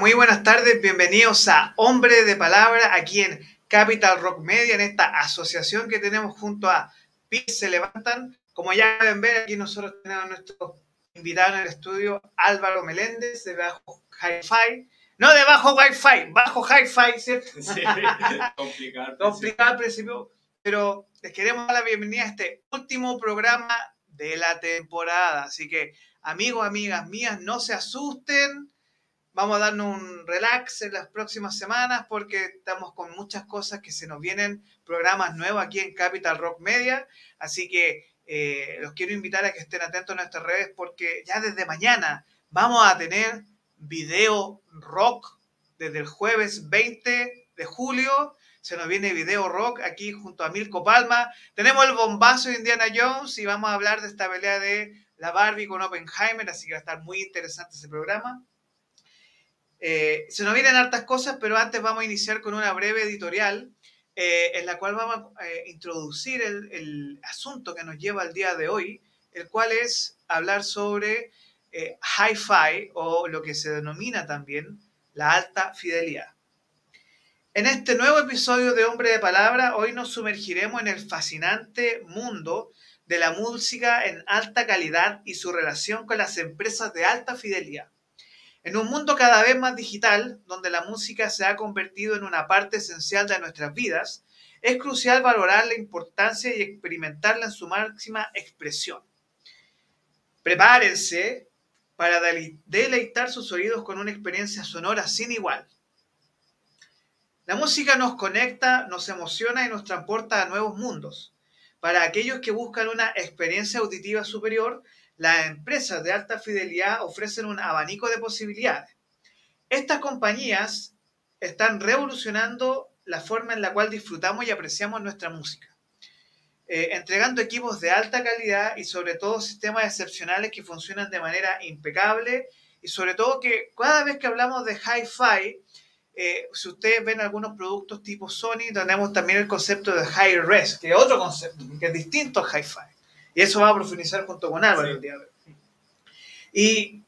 Muy buenas tardes, bienvenidos a Hombre de Palabra aquí en Capital Rock Media, en esta asociación que tenemos junto a PIS Se Levantan. Como ya pueden ver, aquí nosotros tenemos a nuestro invitado en el estudio, Álvaro Meléndez, de Bajo Hi-Fi. No de bajo Wi-Fi, bajo Hi-Fi, ¿cierto? Sí, complicado. Complicado al principio, pero les queremos dar la bienvenida a este último programa de la temporada. Así que, amigos, amigas mías, no se asusten Vamos a darnos un relax en las próximas semanas porque estamos con muchas cosas que se nos vienen, programas nuevos aquí en Capital Rock Media. Así que eh, los quiero invitar a que estén atentos a nuestras redes porque ya desde mañana vamos a tener video rock desde el jueves 20 de julio. Se nos viene video rock aquí junto a Milko Palma. Tenemos el bombazo de Indiana Jones y vamos a hablar de esta pelea de la Barbie con Oppenheimer, así que va a estar muy interesante ese programa. Eh, se nos vienen hartas cosas, pero antes vamos a iniciar con una breve editorial eh, en la cual vamos a eh, introducir el, asunto que nos lleva al día de hoy, el cual es hablar sobre hi-fi o lo que se denomina también la alta fidelidad. En este nuevo episodio de Hombre de Palabra, hoy nos sumergiremos en el fascinante mundo de la música en alta calidad y su relación con las empresas de alta fidelidad. En un mundo cada vez más digital, donde la música se ha convertido en una parte esencial de nuestras vidas, es crucial valorar la importancia y experimentarla en su máxima expresión. Prepárense para deleitar sus oídos con una experiencia sonora sin igual. La música nos conecta, nos emociona y nos transporta a nuevos mundos. Para aquellos que buscan una experiencia auditiva superior, las empresas de alta fidelidad ofrecen un abanico de posibilidades. Estas compañías están revolucionando la forma en la cual disfrutamos y apreciamos nuestra música, eh, entregando equipos de alta calidad y sobre todo sistemas excepcionales que funcionan de manera impecable y sobre todo que cada vez que hablamos de hi-fi, eh, si ustedes ven algunos productos tipo Sony, tenemos también el concepto de high res, que es otro concepto, que es distinto al hi-fi. Y eso va a profundizar junto con Álvaro el día de hoy. ¿Y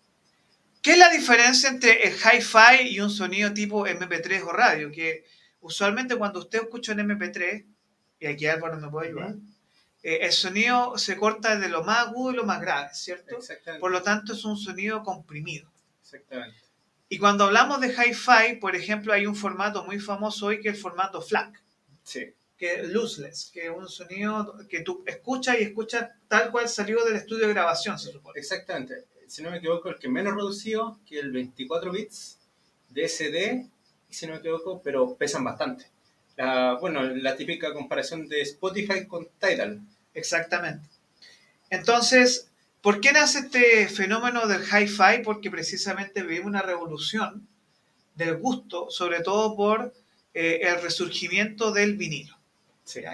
qué es la diferencia entre el hi-fi y un sonido tipo MP3 o radio? Que usualmente cuando usted escucha un MP3, y aquí Álvaro me puede ayudar, eh, el sonido se corta de lo más agudo y lo más grave, ¿cierto? Por lo tanto, es un sonido comprimido. Exactamente. Y cuando hablamos de hi-fi, por ejemplo, hay un formato muy famoso hoy que es el formato FLAC. Sí que lossless, que es un sonido que tú escuchas y escuchas tal cual salió del estudio de grabación, se supone. Exactamente. Si no me equivoco, el que menos reducido que el 24 bits de SD, si no me equivoco, pero pesan bastante. bueno, la típica comparación de Spotify con Tidal. Exactamente. Entonces, ¿por qué nace este fenómeno del hi-fi? Porque precisamente vivimos una revolución del gusto, sobre todo por eh, el resurgimiento del vinilo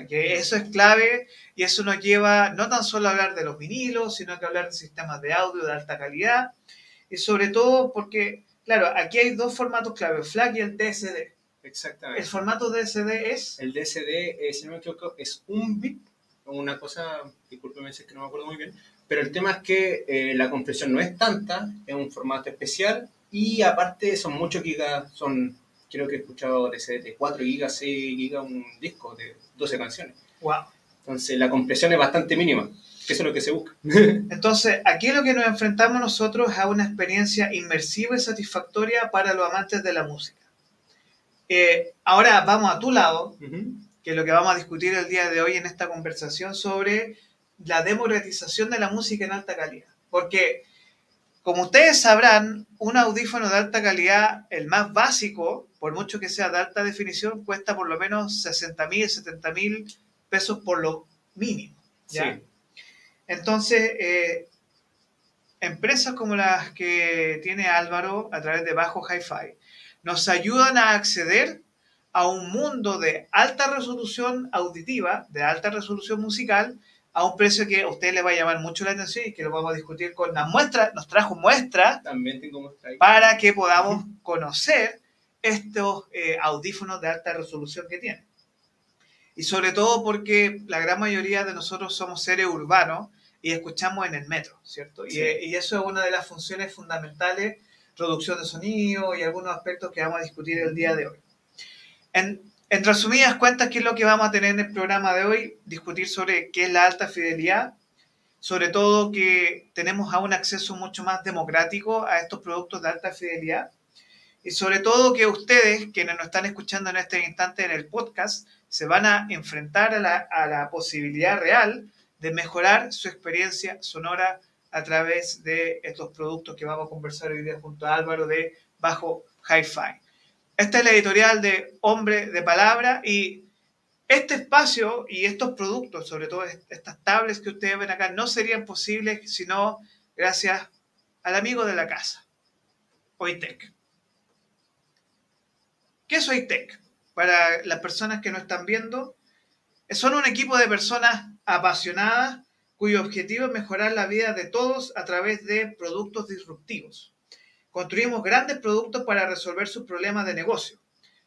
que eso es clave y eso nos lleva no tan solo a hablar de los vinilos, sino que hablar de sistemas de audio de alta calidad y sobre todo porque, claro, aquí hay dos formatos clave, el FLAC y el DSD. Exactamente. ¿El formato DSD es? El DSD, eh, si no me equivoco, es un bit, una cosa, discúlpeme si es que no me acuerdo muy bien, pero el tema es que eh, la compresión no es tanta, es un formato especial y aparte son muchos gigas, son creo que he escuchado de 4 gigas, 6 gigas un disco de 12 canciones. Wow. Entonces la compresión es bastante mínima, que eso es lo que se busca. Entonces, aquí lo que nos enfrentamos nosotros es a una experiencia inmersiva y satisfactoria para los amantes de la música. Eh, ahora vamos a tu lado, que es lo que vamos a discutir el día de hoy en esta conversación sobre la democratización de la música en alta calidad. Porque, como ustedes sabrán, un audífono de alta calidad, el más básico, por mucho que sea de alta definición, cuesta por lo menos 60 mil, 70 mil pesos por lo mínimo. ¿ya? Entonces, eh, empresas como las que tiene Álvaro a través de Bajo Hi-Fi nos ayudan a acceder a un mundo de alta resolución auditiva, de alta resolución musical, a un precio que a usted le va a llamar mucho la atención y que lo vamos a discutir con las muestras. Nos trajo muestras También tengo muestras para que podamos conocer estos eh, audífonos de alta resolución que tienen. Y sobre todo porque la gran mayoría de nosotros somos seres urbanos y escuchamos en el metro, ¿cierto? Y, eso es una de las funciones fundamentales producción de sonido y algunos aspectos que vamos a discutir el día de hoy. En, en resumidas cuentas, ¿qué es lo que vamos a tener en el programa de hoy? Discutir sobre qué es la alta fidelidad, sobre todo que tenemos a un acceso mucho más democrático a estos productos de alta fidelidad y sobre todo que ustedes, quienes nos están escuchando en este instante en el podcast, se van a enfrentar a la, a la posibilidad real de mejorar su experiencia sonora a través de estos productos que vamos a conversar hoy día junto a Álvaro de Bajo Hi-Fi. Esta es la editorial de Hombre de Palabra y este espacio y estos productos, sobre todo estas tablets que ustedes ven acá, no serían posibles sino gracias al amigo de la casa, Oitec. ¿Qué es Oitec? Para las personas que no están viendo, son un equipo de personas apasionadas cuyo objetivo es mejorar la vida de todos a través de productos disruptivos. Construimos grandes productos para resolver sus problemas de negocio.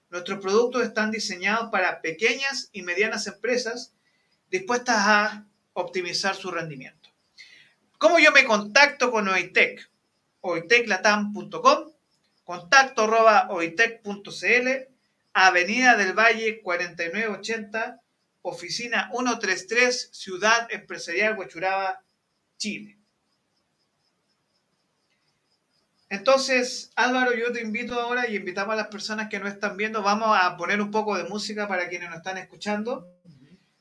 Nuestros productos están diseñados para pequeñas y medianas empresas dispuestas a optimizar su rendimiento. ¿Cómo yo me contacto con OITEC? oiteclatam.com, contacto oitec.cl, Avenida del Valle 4980, oficina 133, Ciudad Empresarial Huachuraba, Chile. Entonces, Álvaro, yo te invito ahora y invitamos a las personas que no están viendo, vamos a poner un poco de música para quienes nos están escuchando.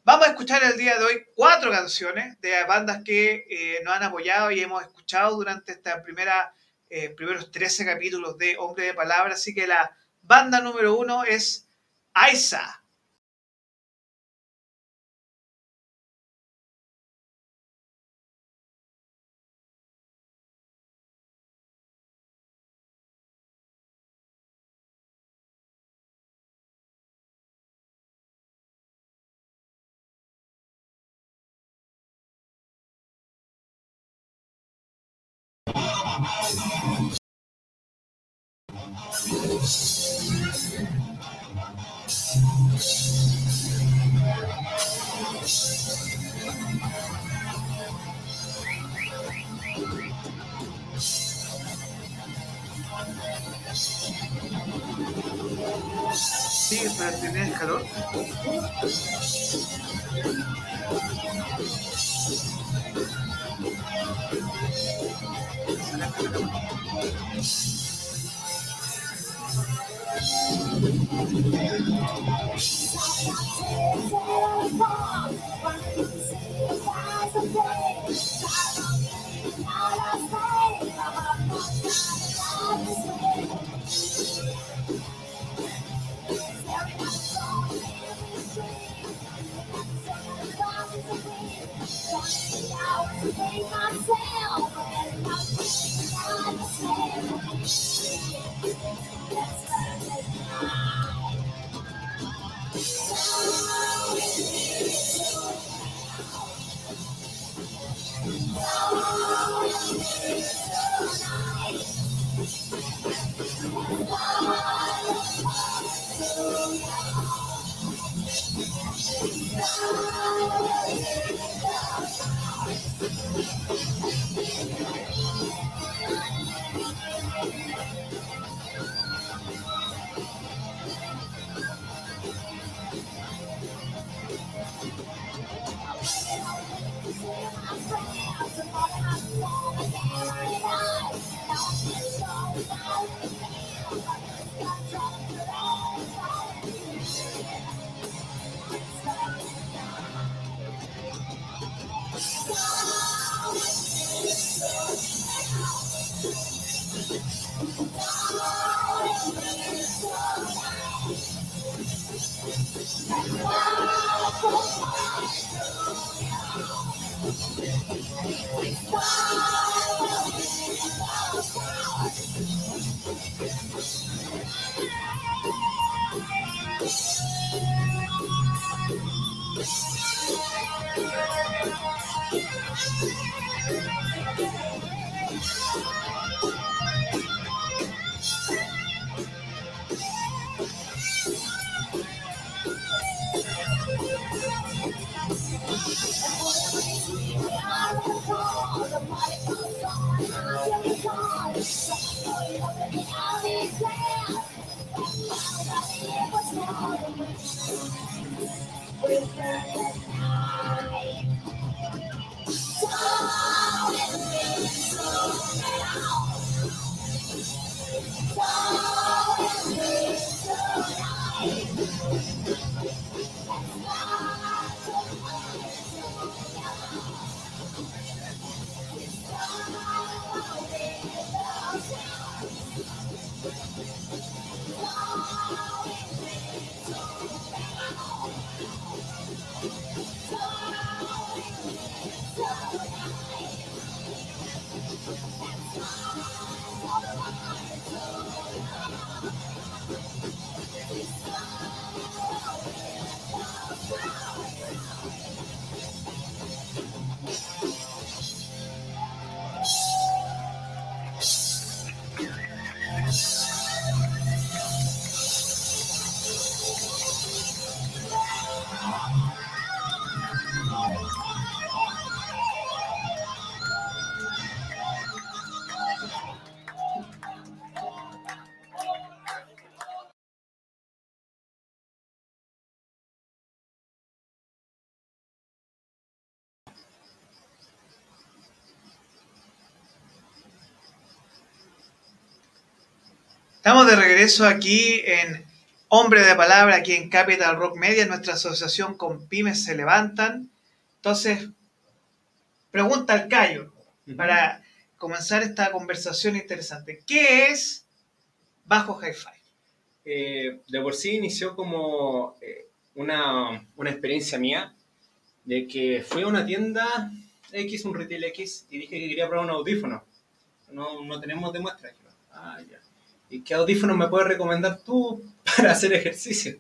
Vamos a escuchar el día de hoy cuatro canciones de bandas que eh, nos han apoyado y hemos escuchado durante esta primera, eh, primeros 13 capítulos de Hombre de Palabra. Así que la banda número uno es Aiza どうぞ。Estamos de regreso aquí en Hombre de Palabra, aquí en Capital Rock Media, nuestra asociación con Pymes se levantan. Entonces, pregunta al Cayo, para comenzar esta conversación interesante. ¿Qué es Bajo Hi-Fi? Eh, de por sí inició como eh, una, una experiencia mía de que fui a una tienda X, un retail X, y dije que quería probar un audífono. No, no tenemos de muestra. Ah, ya. ¿Y qué audífono me puedes recomendar tú para hacer ejercicio?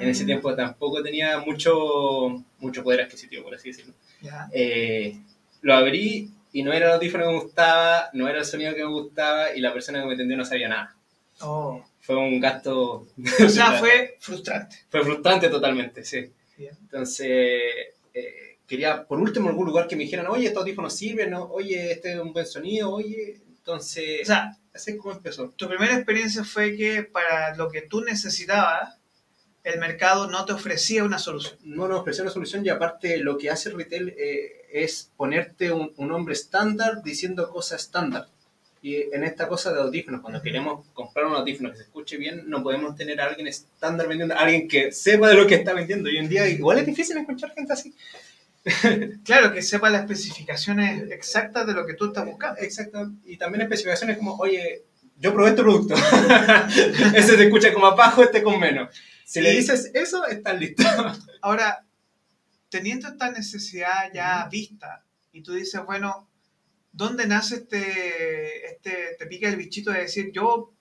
En ese Mm, tiempo tampoco tenía mucho, mucho poder adquisitivo, por así decirlo. ya. Eh, lo abrí y no era el audífono que me gustaba, no era el sonido que me gustaba y la persona que me atendió no sabía nada. Oh. Fue un gasto... O sea, fue frustrante. Fue frustrante totalmente, sí. Bien. Entonces, eh, quería por último algún lugar que me dijeran, oye, estos audífonos sirven, ¿no? oye, este es un buen sonido, oye. Entonces, O sea, así es como empezó. tu primera experiencia fue que para lo que tú necesitabas, el mercado no te ofrecía una solución. No nos ofreció una solución y aparte lo que hace el retail eh, es ponerte un, un nombre estándar diciendo cosas estándar. Y en esta cosa de audífonos, cuando queremos comprar un audífono que se escuche bien, no podemos tener a alguien estándar vendiendo, alguien que sepa de lo que está vendiendo. Hoy en día igual es difícil encontrar gente así. Claro, que sepa las especificaciones exactas de lo que tú estás buscando. Exacto. Y también especificaciones como, oye, yo probé este producto. Ese te escucha como abajo, este con menos. Si le dices eso, estás listo. Ahora, teniendo esta necesidad ya vista, y tú dices, bueno, ¿dónde nace este, este, te pica el bichito de decir, yo,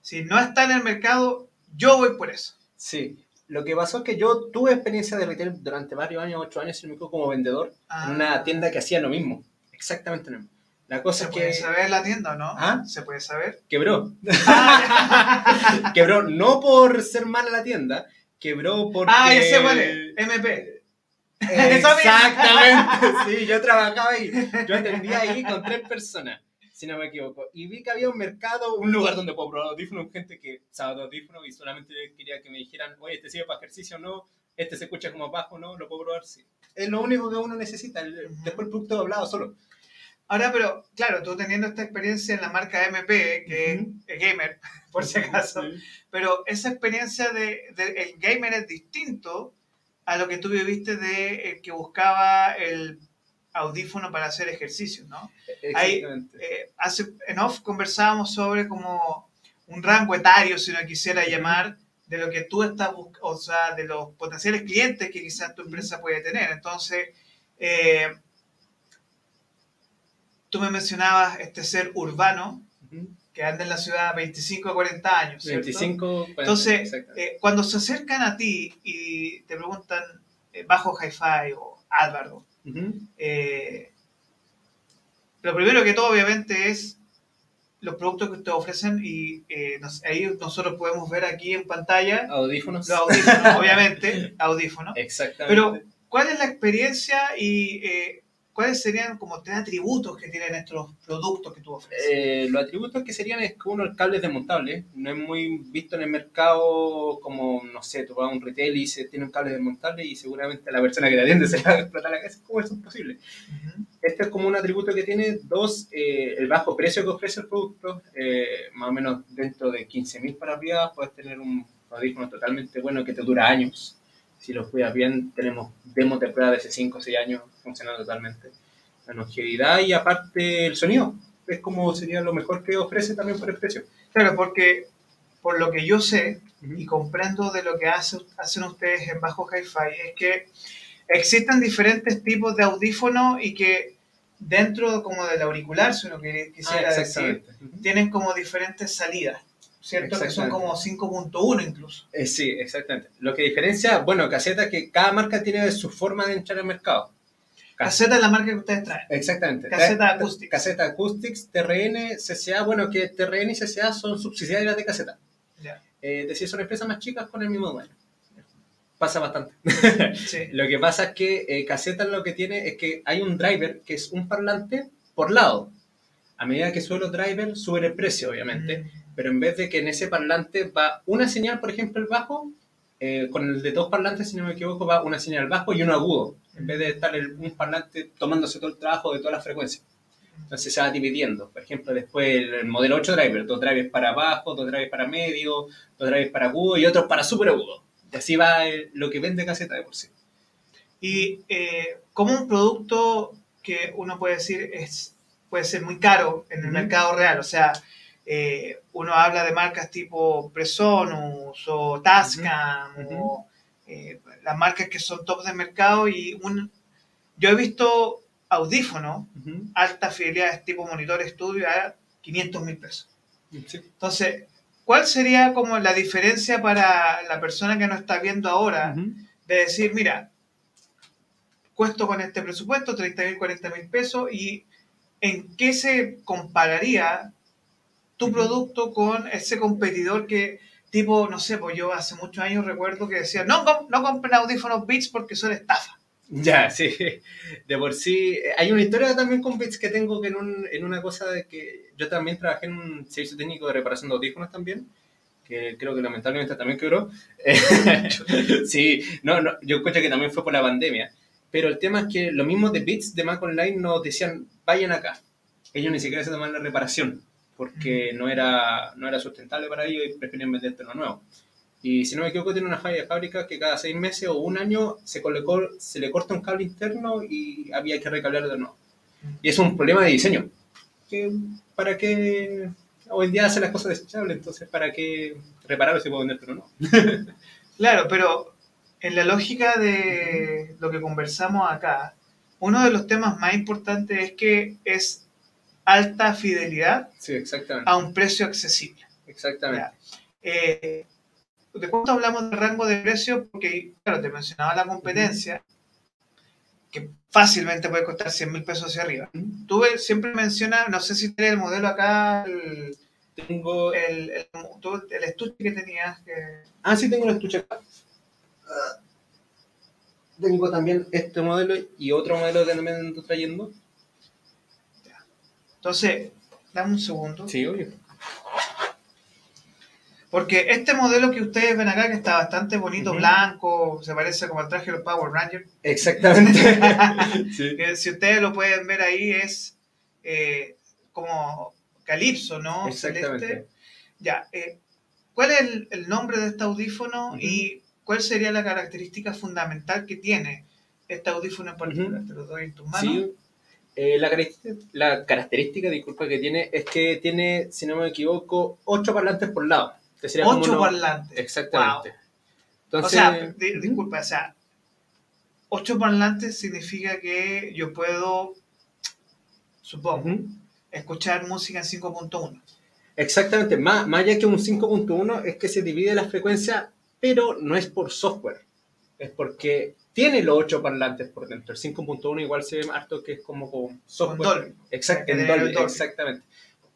si no está en el mercado, yo voy por eso? Sí. Lo que pasó es que yo tuve experiencia de retail durante varios años, ocho años, si no me como vendedor, Ah. en una tienda que hacía lo mismo. Exactamente lo mismo. La cosa ¿Se es puede que saber la tienda no? ¿Ah? ¿Se puede saber? quebró. Ah, quebró no por ser mala la tienda, quebró porque... ah, ya sé cuál es. MP. Exactamente, sí, yo trabajaba ahí, yo atendía ahí con tres personas, si no me equivoco, y vi que había un mercado, un lugar donde puedo probar audífonos, gente que sabe audífonos y solamente quería que me dijeran, oye, este sirve para ejercicio o no, este se escucha como bajo, no, lo puedo probar, sí. Es lo único que uno necesita, el- Ujú. después el producto doblado solo. Ahora, pero claro, tú teniendo esta experiencia en la marca MP, que Ujú. es gamer, por si acaso, Sí. pero esa experiencia de, de- el gamer es distinto a lo que tú viviste de el que buscaba el audífono para hacer ejercicio, ¿no? Ahí- Exactamente. Eh, hace, en off conversábamos sobre como un rango etario, si no quisiera llamar, de lo que tú estás buscando, o sea, de los potenciales clientes que quizás tu empresa puede tener. Entonces, eh, tú me mencionabas este ser urbano que anda en la ciudad 25 a 40 años, ¿cierto? 25, 40, Entonces, eh, cuando se acercan a ti y te preguntan eh, bajo hi-fi o Álvaro, Eh, lo primero que todo obviamente es los productos que ustedes ofrecen y eh, nos- ahí nosotros podemos ver aquí en pantalla Audífonos. los audífonos, obviamente, audífonos. Exactamente. Pero, ¿cuál es la experiencia y eh, ¿cuáles serían como tres atributos que tienen estos productos que tú ofreces? Eh, los atributos que serían es que uno, el cable es desmontable, no es muy visto en el mercado como, no sé, tú vas a un retail y se tiene un cable desmontable y seguramente la persona que te atiende se le va a explotar la cabeza, ¿cómo eso es posible? Este es como un atributo que tiene, dos, eh, el bajo precio que ofrece el producto, eh, más o menos dentro de 15.000 para arriba, puedes tener un audífono totalmente bueno que te dura años. Si lo cuidas bien, tenemos demos de prueba de hace 5 o 6 años funcionando totalmente. La longevidad y aparte el sonido, es como sería lo mejor que ofrece también por el precio. Claro, porque por lo que yo sé y comprendo de lo que hace- hacen ustedes en Bajo Hi-Fi es que existen diferentes tipos de audífonos y que dentro como del auricular, si uno quisiera Ah, decir, tienen como diferentes salidas, ¿cierto? Que son como 5.1 incluso. Eh, sí, exactamente. Lo que diferencia, bueno, caseta es que cada marca tiene su forma de entrar al mercado. Caseta es la marca que ustedes traen. Exactamente. Caseta Ta- Acoustics. Caseta Acoustics, TRN, CCA, bueno, que TRN y CCA son subsidiarias de caseta. Ya. Eh, es decir, son empresas más chicas con el mismo dueño. Pasa bastante. Sí. Lo que pasa es que eh, Caseta lo que tiene es que hay un driver que es un parlante por lado. A medida que sube los drivers, sube el precio, obviamente. Mm. Pero en vez de que en ese parlante va una señal, por ejemplo, el bajo, eh, con el de dos parlantes, si no me equivoco, va una señal bajo y uno agudo. En vez de estar el- un parlante tomándose todo el trabajo de todas las frecuencias. Entonces se va dividiendo. Por ejemplo, después el, el modelo 8 driver, dos drivers para bajo, dos drivers para medio, dos drivers para agudo y otros para super agudo. Y así va eh, lo que vende caseta de por sí. Y eh, como un producto que uno puede decir es, puede ser muy caro en el Ujú. mercado real, o sea, eh, uno habla de marcas tipo Presonus o Tascam o eh, las marcas que son top de mercado y un, yo he visto audífonos alta fidelidad tipo monitor estudio a 500 mil pesos. Sí. Entonces, ¿cuál sería como la diferencia para la persona que nos está viendo ahora? De decir, mira, cuesto con este presupuesto 30 mil, 40 mil pesos y en qué se compararía tu producto con ese competidor que tipo, no sé, pues yo hace muchos años recuerdo que decía, no, no compren audífonos Beats porque son estafa. Ya, sí. De por sí. eh, Hay una historia también con Bits que tengo que en, un- en una cosa de que yo también trabajé en un servicio técnico de reparación de audífonos también, que creo que lamentablemente también quebró. sí, no, no, yo escucho que también fue por la pandemia. Pero el tema es que lo mismo de Bits de Mac Online nos decían, vayan acá. Ellos ni siquiera se tomaban la reparación, porque no era, no era sustentable para ellos y preferían venderte lo nuevo. Y si no me equivoco, tiene una falla de fábrica que cada seis meses o un año se, colocó, se le corta un cable interno y había que recablearlo de nuevo. Y es un problema de diseño. Que, ¿Para qué hoy en día hace las cosas desechables? Entonces, ¿para qué repararlo si puedo vender pero no? Claro, pero en la lógica de lo que conversamos acá, uno de los temas más importantes es que es alta fidelidad Sí, exactamente. a un precio accesible. Exactamente. Eh, ¿De cuánto hablamos de rango de precio? Porque, claro, te mencionaba la competencia, que fácilmente puede costar 100 mil pesos hacia arriba. Tú siempre mencionas, no sé si tienes el modelo acá, el, Tengo... el, el, el estuche que tenías. Que... Ah, sí, tengo un estuche acá. Ah, Tengo también este modelo y otro modelo que también ando trayendo. Entonces, dame un segundo. Sí, obvio. Porque este modelo que ustedes ven acá, que está bastante bonito, blanco, se parece como al traje de los Power Rangers, Exactamente. sí. que si ustedes lo pueden ver ahí es eh, como calipso, ¿no? Exactamente. Celeste. Ya, eh, ¿cuál es el, el nombre de este audífono y cuál sería la característica fundamental que tiene este audífono en particular? Te lo doy en tus manos. Sí. Eh, la, característica, la característica, disculpa, que tiene es que tiene, si no me equivoco, ocho parlantes por lado. Ocho uno- parlantes. Exactamente. Wow. Entonces, o sea, di- disculpa, o sea, ocho parlantes significa que yo puedo, supongo, escuchar música en 5.1. Exactamente, más, más allá que un 5.1 es que se divide la frecuencia, pero no es por software, es porque tiene los 8 parlantes por dentro. El 5.1 igual se ve harto que es como con software. Exact- Tiene en el exactamente.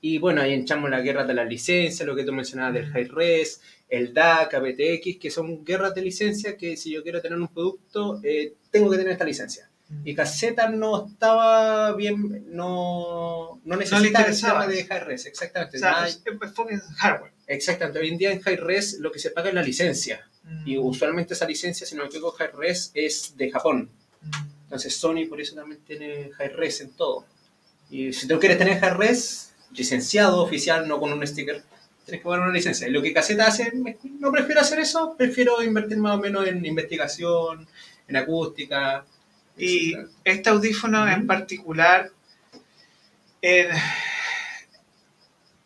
Y bueno, ahí echamos la guerra de la licencia, lo que tú mencionabas del Mm. high res, el DAC, APTX, que son guerras de licencia que si yo quiero tener un producto, eh, tengo que tener esta licencia. Y caseta no estaba bien, no, no necesitaba el tema de high res, exactamente. O sea, es enfoque en hardware. Exactamente, hoy en día en high res lo que se paga es la licencia. Y Mm. usualmente esa licencia, si no me equivoco, high res es de Japón. Mm. Entonces Sony por eso también tiene high res en todo. Y si tú quieres tener high res, licenciado oficial, no con un sticker, tienes que pagar una licencia. Y lo que Caseta hace, no prefiero hacer eso, prefiero invertir más o menos en investigación, en acústica. Y etcétera. este audífono en Ujú. particular, en,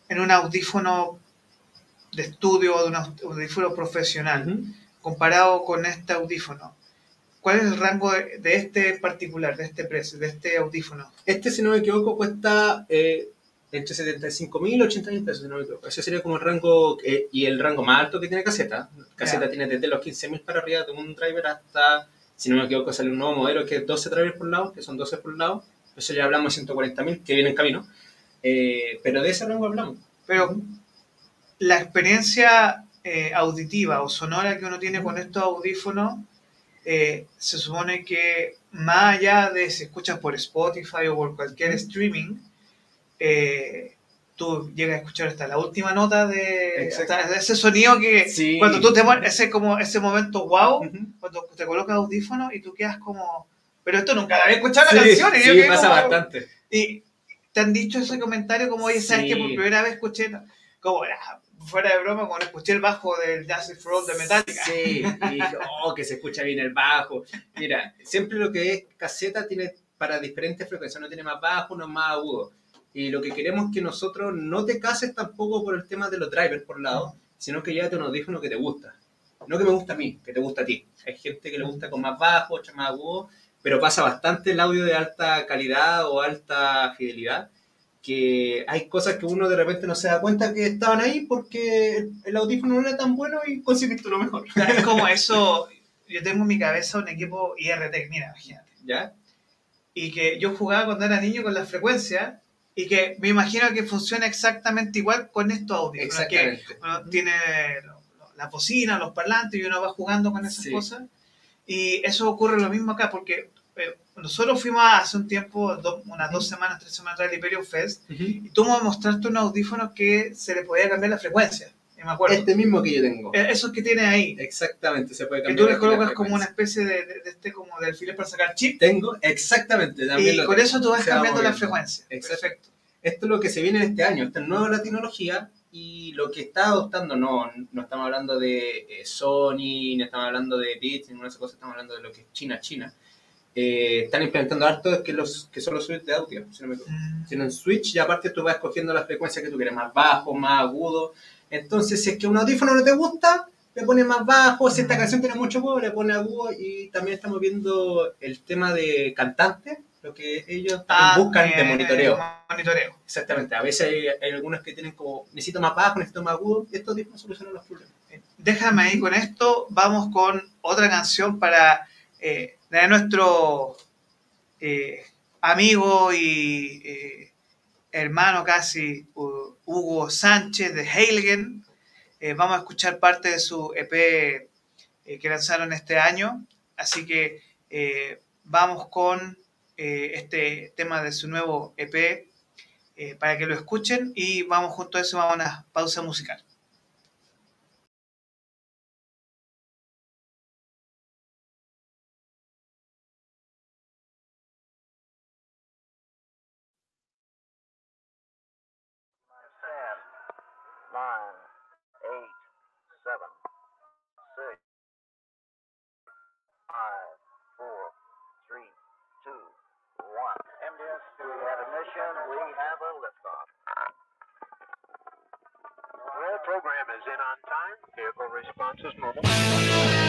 en un audífono de estudio o de un audífono profesional, Ujú. comparado con este audífono, ¿cuál es el rango de, de este particular, de este precio, de este audífono? Este, si no me equivoco, cuesta eh, entre 75 mil y 80 mil pesos, si no me equivoco. Ese sería como el rango, eh, y el rango más alto que tiene Caseta. Caseta Ya. tiene desde los 15 mil para arriba de un driver hasta, si no me equivoco, sale un nuevo modelo que es 12 drivers por lado, que son 12 por lado. Eso ya hablamos de 140 mil, que viene en camino. Eh, pero de ese rango hablamos. Pero la experiencia eh, auditiva o sonora que uno tiene con estos audífonos, eh, se supone que más allá de si escuchas por Spotify o por cualquier streaming, eh, tú llegas a escuchar hasta la última nota de hasta ese sonido que Sí. cuando tú te ese como ese momento wow, cuando te colocas audífonos y tú quedas como pero esto nunca había escuchado la Sí, canción y sí, quedé pasa como- bastante. y te han dicho ese comentario como, oye, ¿sabes que Por primera vez escuché, como, ah, fuera de broma, cuando escuché el bajo del Jazz for de Metallica. Sí, y dije, oh, que se escucha bien el bajo. Mira, siempre lo que es caseta tiene para diferentes frecuencias, no tiene más bajo, no más agudo. Y lo que queremos es que nosotros no te cases tampoco por el tema de los drivers por lado, sino que llévate un audífono que te gusta. No que me gusta a mí, que te gusta a ti. Hay gente que le gusta con más bajo, más agudo, pero pasa bastante el audio de alta calidad o alta fidelidad, que hay cosas que uno de repente no se da cuenta que estaban ahí porque el, audífono no era tan bueno y conseguiste lo mejor. Es como eso, yo tengo en mi cabeza un equipo IRT, mira, imagínate. ¿Ya? Y que yo jugaba cuando era niño con la frecuencia y que me imagino que funciona exactamente igual con estos audios. Que Exactamente. uno tiene la bocina, los parlantes y uno va jugando con esas Sí. cosas. Y eso ocurre lo mismo acá, porque nosotros fuimos hace un tiempo, do- unas dos semanas, tres semanas atrás, al Imperium Fest, Ujú. y tú me mostraste un audífono que se le podía cambiar la frecuencia. Me acuerdo. Este mismo que yo tengo. Eh, Esos que tiene ahí, Exactamente, se puede que cambiar. tú le aquí la colocas como una especie de, de- de este como de alfiler para sacar chip, Tengo, exactamente. También y lo con tengo. eso tú vas Se va cambiando la moviendo. frecuencia. Exacto. Perfecto. Esto es lo que se viene en este año, esta nueva la tecnología y lo que está adoptando, no, no estamos hablando de eh, Sony, no estamos hablando de Beats, ninguna de esas cosas, estamos hablando de lo que es China, China. Eh, están implementando harto que, los, que son los switches de audio, si no me equivoco. Mm. Tienen switch y aparte tú vas escogiendo la frecuencia que tú quieres, más bajo, más agudo. Entonces, si es que un audífono no te gusta, le pones más bajo. Si esta Mm. canción tiene mucho agudo, le pones agudo. Y también estamos viendo el tema de cantantes, lo que ellos Ah, buscan de monitoreo. Monitoreo. Exactamente. A veces hay, hay algunos que tienen como, necesito más bajo, necesito más agudo. Estos audífonos solucionan los problemas. Déjame ahí con esto. Vamos con otra canción para eh, de nuestro eh, amigo y eh, hermano casi Hu- Hugo Sánchez de Heiligen. Eh, vamos a escuchar parte de su EP eh, que lanzaron este año. Así que vamos con este tema de su nuevo EP para que lo escuchen y vamos junto a eso a una pausa musical. Ignition. We have a liftoff. Roll program is in on time. Vehicle response is normal.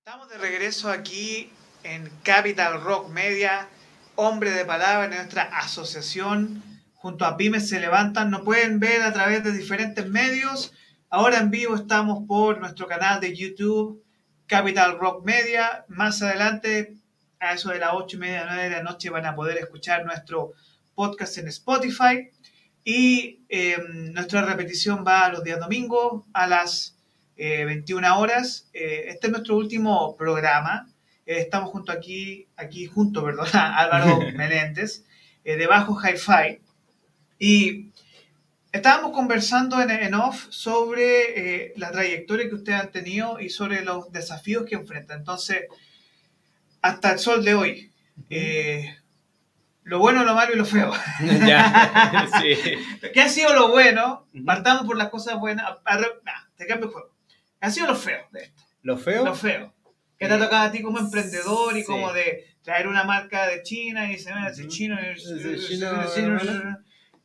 Estamos de regreso aquí en Capital Rock Media, hombre de palabra, en nuestra asociación. Junto a Pymes se levantan, nos pueden ver a través de diferentes medios. Ahora en vivo estamos por nuestro canal de YouTube, Capital Rock Media. Más adelante, a eso de las 8 y media, 9 de la noche, van a poder escuchar nuestro podcast en Spotify. Y eh, nuestra repetición va los días domingos a las eh, 21 horas. Eh, este es nuestro último programa. Eh, estamos junto aquí, aquí junto, perdón, a Álvaro Meléndez, eh, de Bajo Hi-Fi. Y estábamos conversando en, en off sobre eh, la trayectoria que ustedes han tenido y sobre los desafíos que enfrentan. Entonces, hasta el sol de hoy, eh, lo bueno, lo malo y lo feo. ya, sí. ¿Qué ha sido lo bueno? Partamos por las cosas buenas. Nah, te cambio el juego. ¿Qué ha sido lo feo de esto? Lo feo. Lo feo. ¿Qué te ha tocado a ti como emprendedor y Sí. como de traer una marca de China y se ve Ujú. chino? chino, ¿Qué,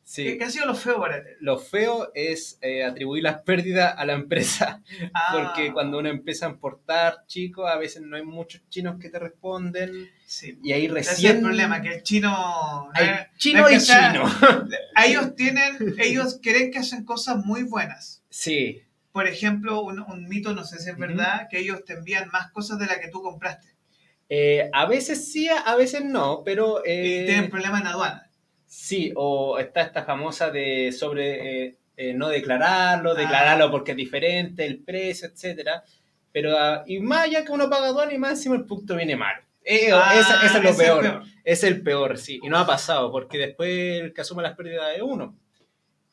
Sí. qué ha sido lo feo para ti? Lo feo es eh, atribuir las pérdidas a la empresa. Ah, Porque cuando uno empieza a importar chicos, a veces no hay muchos chinos que te responden. Sí. Y ahí Ese es recién. el problema, que el chino... Hay chino y que chino. Ellos tienen, ellos creen que hacen cosas muy buenas. Sí. Por ejemplo, un, un mito, no sé si es verdad, que ellos te envían más cosas de las que tú compraste. Eh, a veces sí, a veces no, pero. Y eh, tienen problemas en aduana. Sí, o está esta famosa de sobre eh, eh, no declararlo, Ah. declararlo porque es diferente, el precio, etcétera. Pero, ah, y más allá que uno paga aduana y más encima el producto viene mal. Eh, Ah, esa- eso es lo ese es peor. peor. Es el peor, sí. Y no ha pasado, porque después el que asume las pérdidas es uno.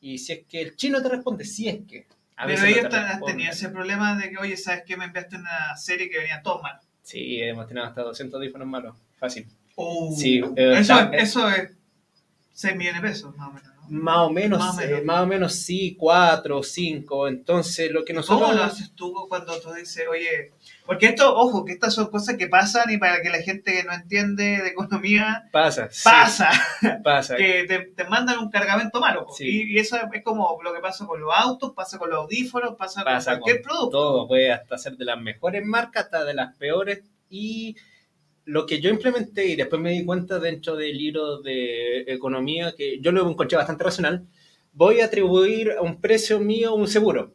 Y si es que el chino te responde, si es que. A Pero no ellos te tan- han responde. tenido ese problema de que, oye, ¿sabes qué? Me enviaste una serie que venía todo mal. Sí, hemos tenido hasta 200 audífonos malos. Fácil. Oh. Sí, eh, eso, está- eso es 6 millones de pesos, más o menos. Más o menos, Más o menos. eh, más o menos sí, cuatro o cinco. Entonces, lo que nosotros. ¿Cómo lo haces tú cuando tú dices, oye, porque esto, ojo, que estas son cosas que pasan y para que la gente que no entiende de economía Pasa. sí, pasa, pasa. que te, te mandan un cargamento malo. Sí. Y, y eso es como lo que pasa con los autos, pasa con los audífonos, pasa, Pasa con cualquier con producto. todo, puede hasta ser de las mejores marcas hasta de las peores. Y lo que yo implementé y después me di cuenta dentro del libro de economía, que yo lo encontré bastante racional, voy a atribuir a un precio mío un seguro.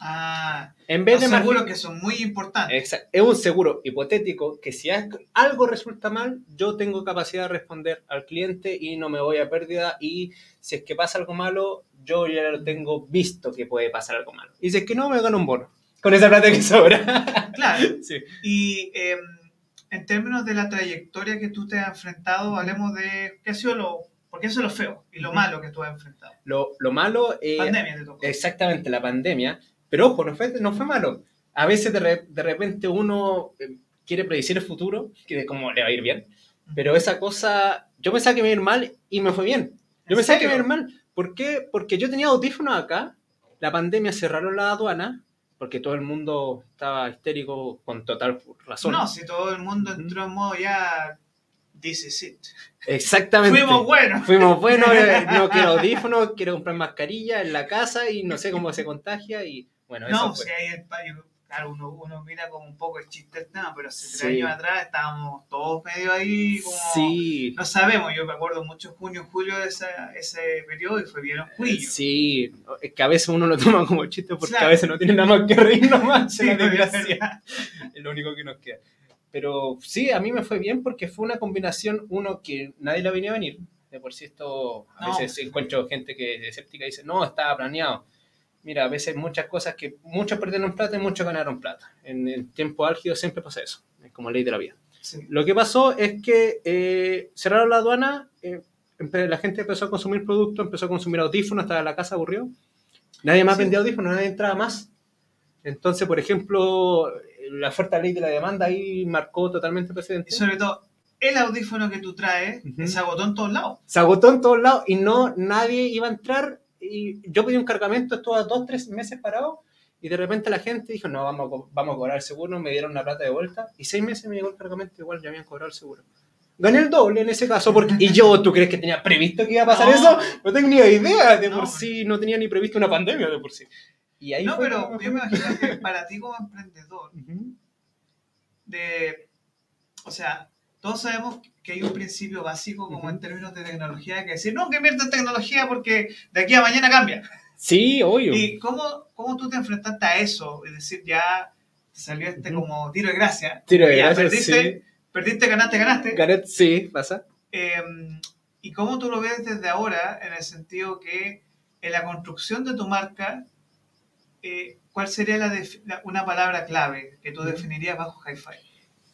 Ah, En vez de seguros que son muy importantes. Exacto. Es un seguro hipotético que si al- algo resulta mal, yo tengo capacidad de responder al cliente y no me voy a pérdida. Y si es que pasa algo malo, yo ya lo tengo visto que puede pasar algo malo. Y si es que no, me gano un bono. Con esa plata que sobra. Claro. sí. Y em, en términos de la trayectoria que tú te has enfrentado, hablemos de qué ha sido lo, porque eso es lo feo y lo malo que tú has enfrentado. Lo, lo malo es Pandemia te tocó. exactamente la pandemia, pero ojo, no fue, no fue malo. A veces de, re- de repente uno eh, quiere predecir el futuro, que de cómo le va a ir bien, pero esa cosa, yo pensaba que me iba a ir mal y me fue bien. Yo ¿En pensaba que me iba a ir mal. ¿Por qué? Porque yo tenía audífonos acá, la pandemia cerraron la aduana, porque todo el mundo estaba histérico con total razón. No, si todo el mundo entró en modo ya. This is it. Exactamente. Fuimos buenos. Fuimos buenos, eh, no quiero audífonos, quiero comprar mascarilla en la casa y no sé cómo se contagia y bueno, eso No, fue. si hay. Claro, uno, uno mira como un poco el chiste, no, pero hace tres Sí. años atrás estábamos todos medio ahí como. Sí, No sabemos, yo me acuerdo mucho junio, julio de esa- ese periodo y fue bien oscurillo. sí, es que a veces uno lo toma como chiste porque Claro. a veces no tiene nada más que reír nomás, Sí, la desgracia. es lo único que nos queda. Pero sí, a mí me fue bien porque fue una combinación, uno, que nadie la venía a venir. De por sí esto, a No. veces encuentro gente que es escéptica y dice, no, estaba planeado. Mira, a veces muchas cosas que muchos perdieron plata y muchos ganaron plata. En el tiempo álgido siempre pasa eso, es como ley de la vida. Sí. Lo que pasó es que eh, cerraron la aduana, eh, la gente empezó a consumir productos, empezó a consumir audífonos, estaba en la casa aburrido. Nadie más Sí. vendía audífonos, nadie entraba más. Entonces, por ejemplo, la fuerte ley de la demanda ahí marcó totalmente el Y precedente. sobre todo, el audífono que tú traes Ujú. se agotó en todos lados. Se agotó en todos lados y no nadie iba a entrar. Y yo pedí un cargamento, estuve dos, tres meses parado. Y de repente la gente dijo, no, vamos a, vamos a cobrar el seguro, me dieron la plata de vuelta. Y seis meses me llegó el cargamento, igual ya habían cobrado el seguro. Gané el doble en ese caso. Porque, y yo, ¿tú crees que tenía previsto que iba a pasar No. eso? No tengo ni idea. De No. por sí, no tenía ni previsto una pandemia de por sí. Y ahí No, pero como- yo me imagino que para ti como emprendedor, de, o sea, todos sabemos que hay un principio básico como en términos de tecnología que decir, no, que invierta en tecnología porque de aquí a mañana cambia. Sí, obvio. ¿Y cómo, cómo tú te enfrentaste a eso? Es decir, ya salió este como tiro de gracia. Tiro de Ya, gracia, perdiste, perdiste, ganaste, ganaste. Gareth, sí, pasa. Eh, ¿Y cómo tú lo ves desde ahora en el sentido que en la construcción de tu marca, eh, ¿cuál sería la una palabra clave que tú definirías bajo Hi-Fi?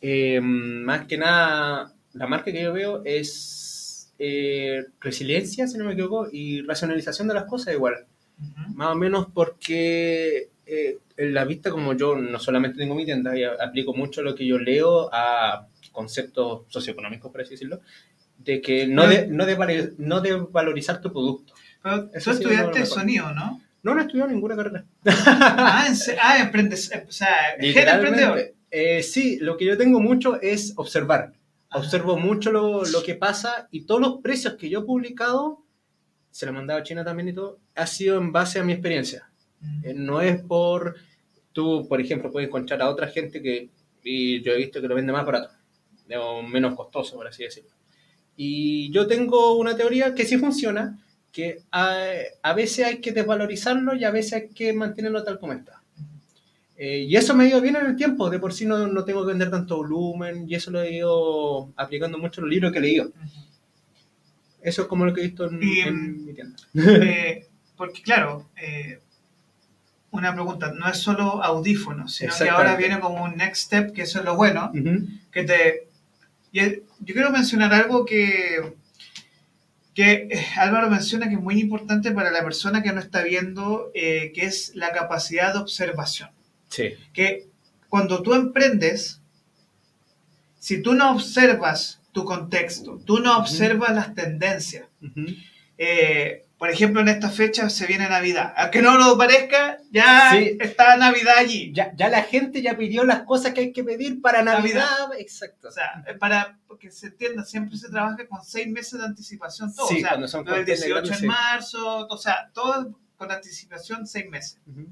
Eh, más que nada, la marca que yo veo es eh, resiliencia, si no me equivoco, y racionalización de las cosas igual. Ujú. Más o menos porque eh, en la vista, como yo no solamente tengo mi tienda y aplico mucho lo que yo leo a conceptos socioeconómicos, por así decirlo, de que no de, no de, no de valorizar tu producto. Pero Eso tú estudiaste mejor. sonido, ¿no? No, no he estudiado ninguna carrera. ah, ah, emprendes, o sea, gente emprendedor. Eh, sí, lo que yo tengo mucho es observar. Ah. Observo mucho lo, lo que pasa y todos los precios que yo he publicado, se lo he mandado a China también y todo, ha sido en base a mi experiencia. Eh, no es por, tú, por ejemplo, puedes encontrar a otra gente que, y yo he visto que lo vende más barato, o menos costoso, por así decirlo. Y yo tengo una teoría que sí funciona, que a, a veces hay que desvalorizarlo y a veces hay que mantenerlo tal como está. Eh, y eso me ha ido bien en el tiempo, de por sí no, no tengo que vender tanto volumen y eso lo he ido aplicando mucho en los libros que he leído. Eso es como lo que he visto en, Y, en mi tienda. Eh, porque claro, eh, una pregunta, no es solo audífonos, sino que ahora viene como un next step, que eso es lo bueno, que te... yo quiero mencionar algo que, que Álvaro menciona que es muy importante para la persona que no está viendo, eh, que es la capacidad de observación. Sí. Que cuando tú emprendes, si tú no observas tu contexto, tú no observas las tendencias, eh, por ejemplo, en esta fecha se viene Navidad. Aunque no lo parezca, ya Sí. está Navidad allí. Ya, ya la gente ya pidió las cosas que hay que pedir para Navidad. Navidad. Exacto. O sea, para que se entienda, siempre se trabaja con seis meses de anticipación todo. Sí, o sea, cuando son cuestiones 18 grandes, en marzo, o sea, todo con anticipación seis meses. Ujú.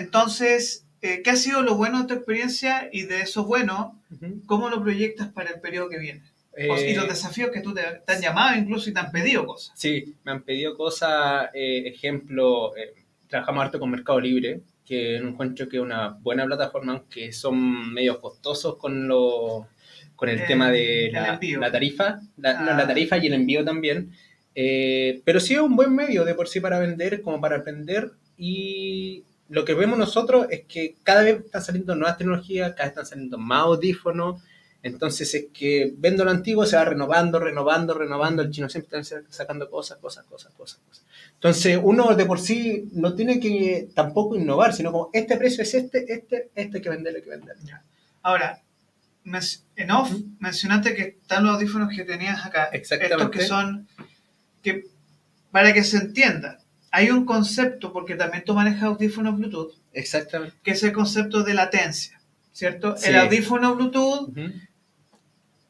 Entonces, eh, ¿qué ha sido lo bueno de tu experiencia y de eso bueno, cómo lo proyectas para el periodo que viene? O- y Eh, los desafíos que tú te, te han llamado incluso y te han pedido cosas. Sí, me han pedido cosas, eh, ejemplo, eh, trabajamos harto con Mercado Libre, que encuentro que es una buena plataforma, aunque son medio costosos con lo, con el Eh, tema de la, la tarifa, la, no, Ah. la tarifa y el envío también. Eh, pero sí es un buen medio de por sí para vender, como para aprender. Y lo que vemos nosotros es que cada vez están saliendo nuevas tecnologías, cada vez están saliendo más audífonos. Entonces es que vendo lo antiguo, se va renovando, renovando, renovando. El chino siempre está sacando cosas, cosas, cosas, cosas. cosas. Entonces uno de por sí no tiene que tampoco innovar, sino como este precio es este, este, este hay que venderlo, hay que venderlo. Ahora, en off mencionaste que están los audífonos que tenías acá. Exactamente. Estos que son, que para que se entienda, hay un concepto, porque también tú manejas audífonos Bluetooth, Exactamente. que es el concepto de latencia, ¿cierto? Sí. El audífono Bluetooth,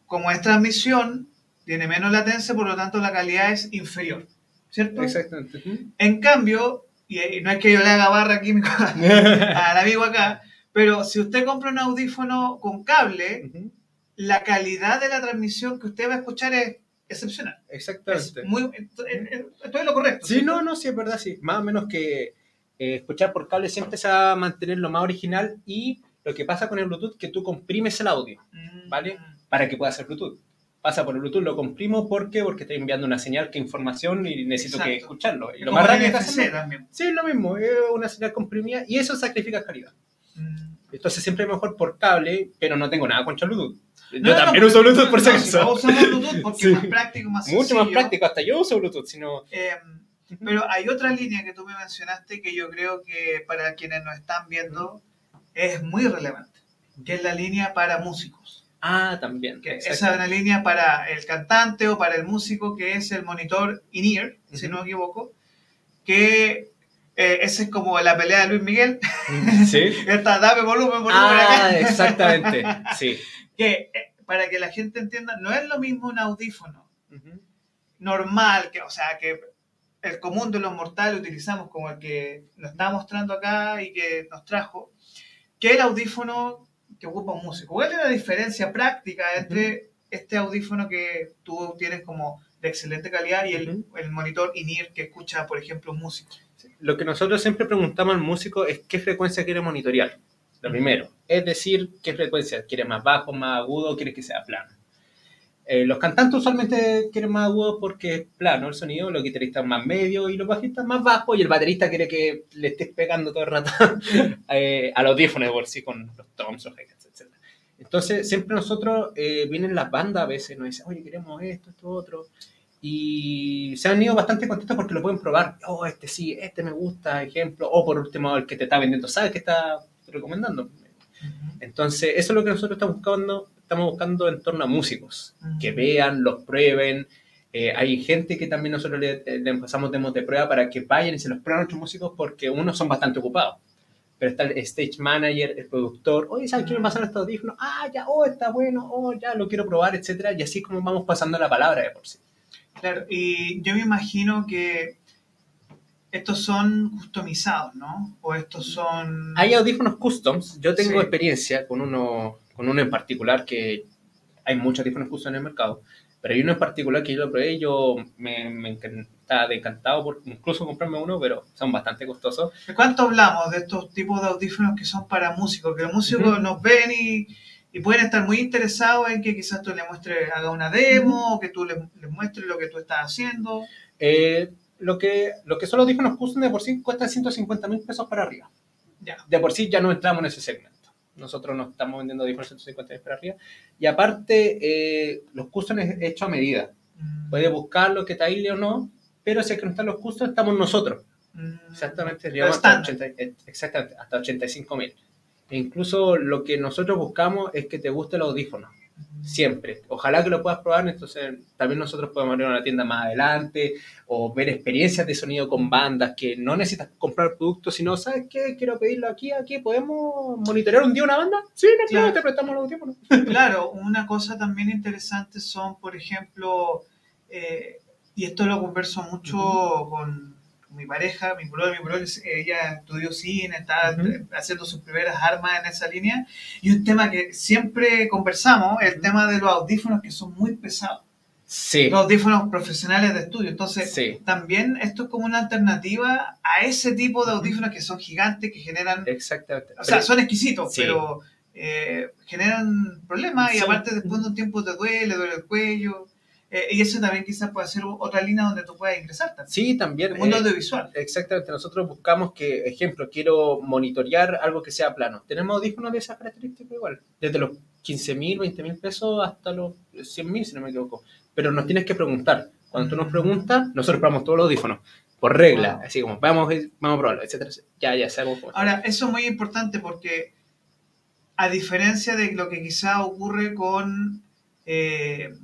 como es transmisión, tiene menos latencia, por lo tanto la calidad es inferior, ¿cierto? Exactamente. En cambio, y, y no es que yo le haga barra aquí al amigo acá, pero si usted compra un audífono con cable, la calidad de la transmisión que usted va a escuchar es excepcional. Es Exactamente. muy, estoy en lo correcto. Sí, no, no, sí, es verdad, sí. Más o menos que eh, escuchar por cable siempre se va a mantener lo más original y lo que pasa con el Bluetooth que tú comprimes el audio Mm, ¿vale? para que pueda ser Bluetooth. Pasa por el Bluetooth, lo comprimo porque porque estoy enviando una señal que información y necesito que escucharlo. Y lo más rápido que hacerlo- también. Sí, es lo mismo, es una señal comprimida y eso sacrifica calidad. Mm. Entonces siempre es mejor por cable, pero no tengo nada contra Bluetooth. Yo No, no, también no, uso Bluetooth por si no, si acaso. todos usamos Bluetooth porque Sí. es más práctico, más Mucho más sencillo. práctico, hasta yo uso Bluetooth, sino... Eh, pero hay otra línea que tú me mencionaste que yo creo que para quienes nos están viendo es muy relevante, que es la línea para músicos. Ah, también. Que esa es una línea para el cantante o para el músico, que es el monitor in-ear, si Ujú. no me equivoco, que eh, esa es como la pelea de Luis Miguel. Sí. Esta, dame volumen, volumen Ah, acá. exactamente. Sí. Que, eh, para que la gente entienda, no es lo mismo un audífono normal, que, o sea, que el común de los mortales utilizamos como el que nos está mostrando acá y que nos trajo, que el audífono que ocupa un músico. ¿Cuál es la diferencia práctica entre este audífono que tú tienes como de excelente calidad y el, el monitor in-ear que escucha, por ejemplo, un músico? Lo que nosotros siempre preguntamos al músico es qué frecuencia quiere monitorear. Lo primero. Es decir, qué frecuencia. ¿Quiere más bajo, más agudo? ¿Quiere que sea plano? Eh, los cantantes usualmente quieren más agudo porque es plano el sonido, los guitarristas más medio y los bajistas más bajos y el baterista quiere que le estés pegando todo el rato eh, al audífono de por sí con los toms, los etc. Entonces, siempre nosotros, eh, vienen las bandas a veces, nos dicen, oye, queremos esto, esto, otro. Y se han ido bastante contentos porque lo pueden probar. Oh, este sí, este me gusta, ejemplo. O por último, el que te está vendiendo, ¿sabes qué está recomendando? Entonces, eso es lo que nosotros estamos buscando, estamos buscando en torno a músicos, que vean, los prueben. Eh, hay gente que también nosotros le, le empezamos demos de prueba para que vayan y se los prueben a nuestros músicos porque unos son bastante ocupados. Pero está el stage manager, el productor, oye, ¿sabes qué me pasaron estos audífonos? Ah, ya, oh, está bueno, oh, ya, lo quiero probar, etcétera. Y así como vamos pasando la palabra de por sí. Claro, y yo me imagino que estos son customizados, ¿no? O estos son... Hay audífonos customs. Yo tengo Sí. experiencia con uno, con uno en particular que hay muchos audífonos custom en el mercado, pero hay uno en particular que yo lo probé y yo me, me encantaba, encantado por incluso comprarme uno, pero son bastante costosos. ¿De cuánto hablamos de estos tipos de audífonos que son para músicos? Que los músicos Ujú. nos ven y, y pueden estar muy interesados en que quizás tú le muestres, haga una demo, o que tú les, les muestres lo que tú estás haciendo. Eh, lo, que, lo que son los audífonos custom de por sí cuestan 150 mil pesos para arriba. Ya. De por sí ya no entramos en ese segmento. Nosotros no estamos vendiendo audífonos 150 mil para arriba. Y aparte, eh, los custom es hecho a medida. Mm, Puede buscar lo que te aísle o no, pero si es que no están los custom, estamos nosotros. mm, Exactamente, Lo llegamos hasta, estándar. 80 eh, exactamente, hasta 85 mil. E incluso lo que nosotros buscamos es que te guste el audífono, siempre. Ojalá que lo puedas probar, entonces también nosotros podemos abrir una tienda más adelante o ver experiencias de sonido con bandas que no necesitas comprar productos, sino, ¿sabes qué? Quiero pedirlo aquí, aquí, ¿podemos monitorear un día una banda? Sí, no, Claro. te prestamos los audífonos. Claro, una cosa también interesante son, por ejemplo, eh, y esto lo converso mucho con mi pareja, mi brother, mi brother, ella estudió cine, está haciendo sus primeras armas en esa línea, y un tema que siempre conversamos, el tema de los audífonos que son muy pesados, Sí, los audífonos profesionales de estudio, entonces sí, también esto es como una alternativa a ese tipo de audífonos que son gigantes, que generan exactamente. o sea, son exquisitos, Sí. pero eh, generan problemas y aparte después de un tiempo te duele, duele el cuello. Eh, y eso también quizás puede ser otra línea donde tú puedas ingresar también. sí, también. El mundo eh, audiovisual. Exactamente, nosotros buscamos que, ejemplo, quiero monitorear algo que sea plano. Tenemos audífonos de esas características igual, desde los 15 mil, 20 mil pesos hasta los 100 mil, si no me equivoco. Pero nos tienes que preguntar. Cuando tú nos preguntas, nosotros probamos todos los audífonos, por regla, Wow. así como vamos, vamos a probarlo, etcétera. Ya, ya sabemos. Ahora, eso es muy importante porque a diferencia de lo que quizás ocurre con eh,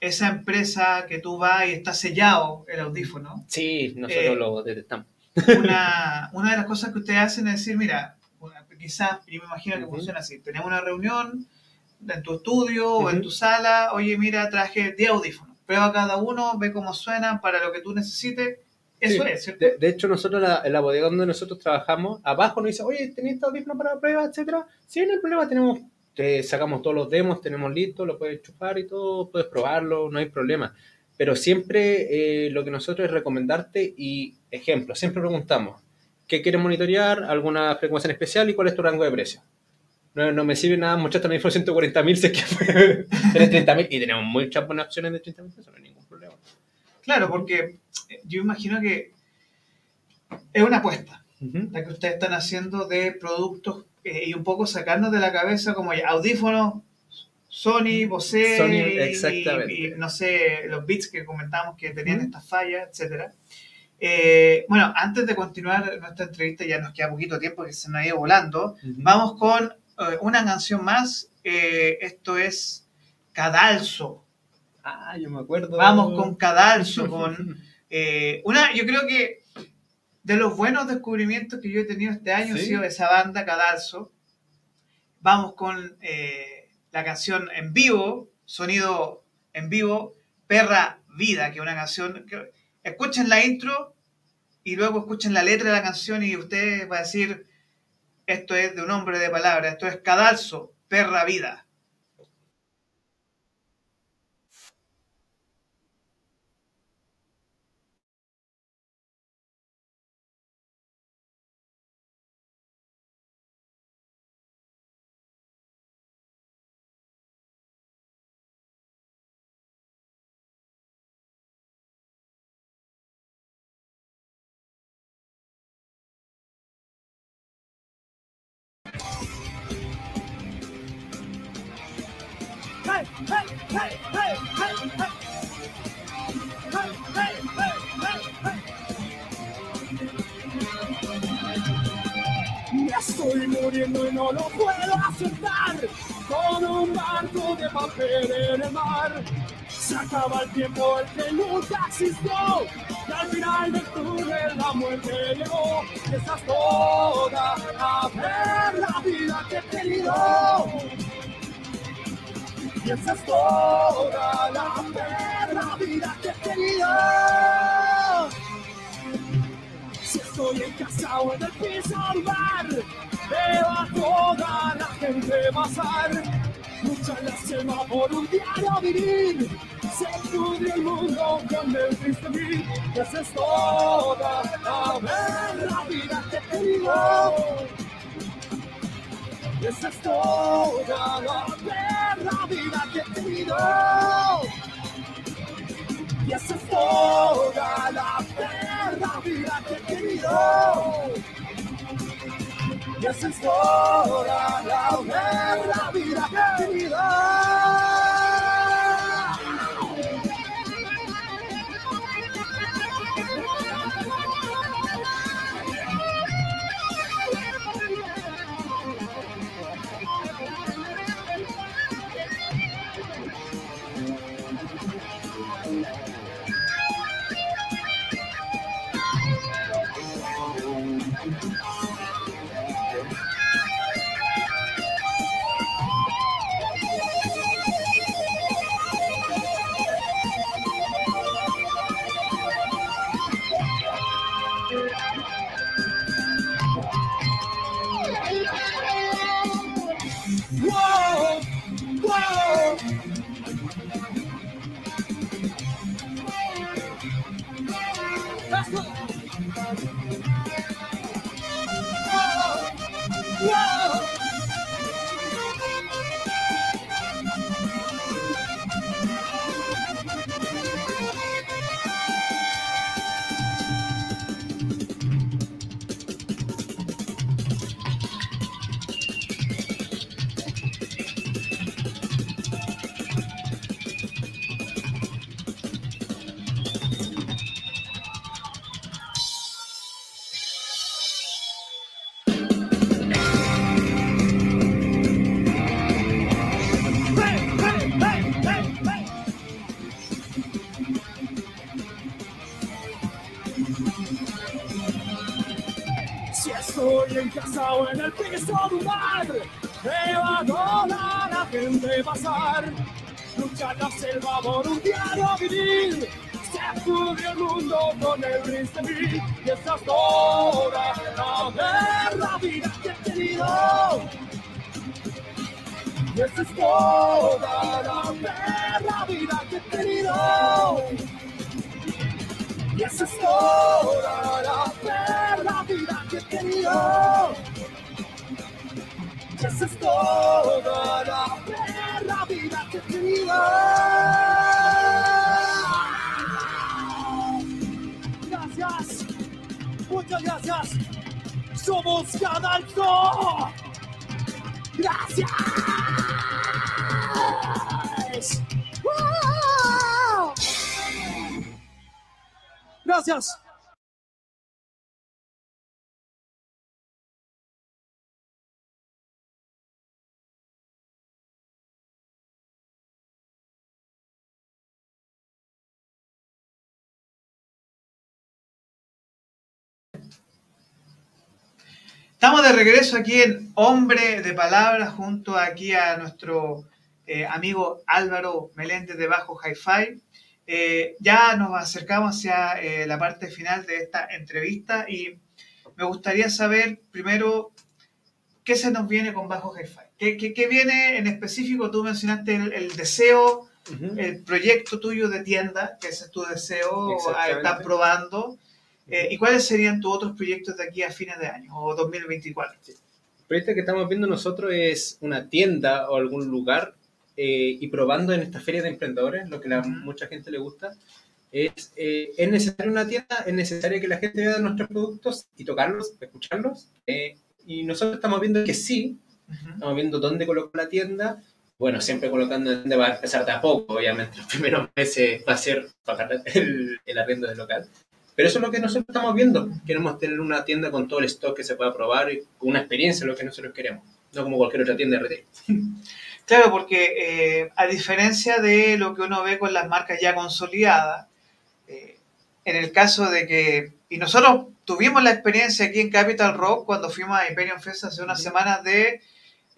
esa empresa que tú vas y está sellado el audífono, Sí, nosotros Eh, lo detectamos. una, una de las cosas que ustedes hacen es decir, mira, quizás, yo me imagino que funciona así, tenemos una reunión en tu estudio o en tu sala, oye, mira, traje 10 audífonos, prueba cada uno, ve cómo suenan para lo que tú necesites, eso Sí. es, ¿cierto? De, de hecho, nosotros la- en la bodega donde nosotros trabajamos, abajo nos dice, oye, ¿tenéis este audífono para prueba, etcétera? Sí, no hay problema, tenemos, te sacamos todos los demos, tenemos listo, lo puedes chupar y todo, puedes probarlo, no hay problema. Pero siempre eh, lo que nosotros es recomendarte y, ejemplo, siempre preguntamos, ¿qué quieres monitorear? ¿Alguna frecuencia en especial y cuál es tu rango de precio? No, no me sirve nada muchas también por 140 mil, sé que tenés 30 mil y tenemos muchas buenas opciones de 30 mil pesos, no hay ningún problema. Claro, porque eh, yo imagino que es una apuesta. La que ustedes están haciendo de productos y un poco sacarnos de la cabeza como ya, audífonos, Sony, Bose, Sony, y- exactamente. y, no sé, los bits que comentamos que tenían Ujú. estas fallas, etcétera. Eh, bueno, antes de continuar nuestra entrevista, ya nos queda poquito tiempo que se nos ha ido volando. Vamos con eh, una canción más. eh, esto es Cadalso. Ah, yo me acuerdo. Vamos con Cadalso, con eh, una, yo creo que de los buenos descubrimientos que yo he tenido este año ha ¿Sí? sido esa banda Cadalso. Vamos con eh, la canción en vivo, sonido en vivo, Perra Vida, que es una canción. Que, escuchen la intro y luego escuchen la letra de la canción y ustedes van a decir: esto es de un hombre de palabra, esto es Cadalso, Perra Vida. Acaba el tiempo, el que nunca existió. Y al final del túnel la muerte llegó. Y esa es toda a ver la vida que he tenido. Y esa es toda la perra vida que he tenido. Si estoy en casa o en el piso del bar, veo a toda la gente pasar. Mucha lástima por un diario vivir. Se pudre el mundo con el triste mí. Y esa es toda la vida que tenido. Y esa es toda la perra vida que he tenido. Y esa es toda la perra vida que he tenido. Y esa es toda la perra vida que he tenido. Estoy en el piso de un bar, veo a toda la gente pasar. Lucha la selva por un diario vivir. Se cubre el mundo con el gris de mí. Y esa es toda la verdad vida que he tenido. Y esa es toda la perra vida que he tenido. Y esa es toda la perra vida que he tenido. Y esa es toda la perra vida que he tenido. Gracias. Muchas gracias. Somos Canal Zoo. Gracias. ¡Wow! Gracias. Estamos de regreso aquí en Hombre de Palabras junto aquí a nuestro eh, amigo Álvaro Meléndez de Bajo Hi-Fi. Eh, ya nos acercamos hacia eh, la parte final de esta entrevista y me gustaría saber primero qué se nos viene con Bajo Hi-Fi. ¿Qué, qué, qué viene en específico? Tú mencionaste el, el deseo, el proyecto tuyo de tienda, que ese es tu deseo, estás probando. Eh, ¿Y cuáles serían tus otros proyectos de aquí a fines de año o 2024? El proyecto que estamos viendo nosotros es una tienda o algún lugar eh, y probando en esta feria de emprendedores, lo que a mucha gente le gusta, es, eh, es necesario una tienda, es necesario que la gente vea nuestros productos y tocarlos, escucharlos. eh, y nosotros estamos viendo que sí, estamos viendo dónde colocar la tienda. Bueno, siempre colocando dónde va a empezar de a poco, obviamente. Los primeros meses va a ser pagar el, el arriendo del local. Pero eso es lo que nosotros estamos viendo. Queremos tener una tienda con todo el stock que se pueda probar y con una experiencia, lo que nosotros queremos. No como cualquier otra tienda de retail. Claro, porque eh, a diferencia de lo que uno ve con las marcas ya consolidadas, eh, en el caso de que, y nosotros tuvimos la experiencia aquí en Capital Rock cuando fuimos a Imperium Fest hace unas semanas de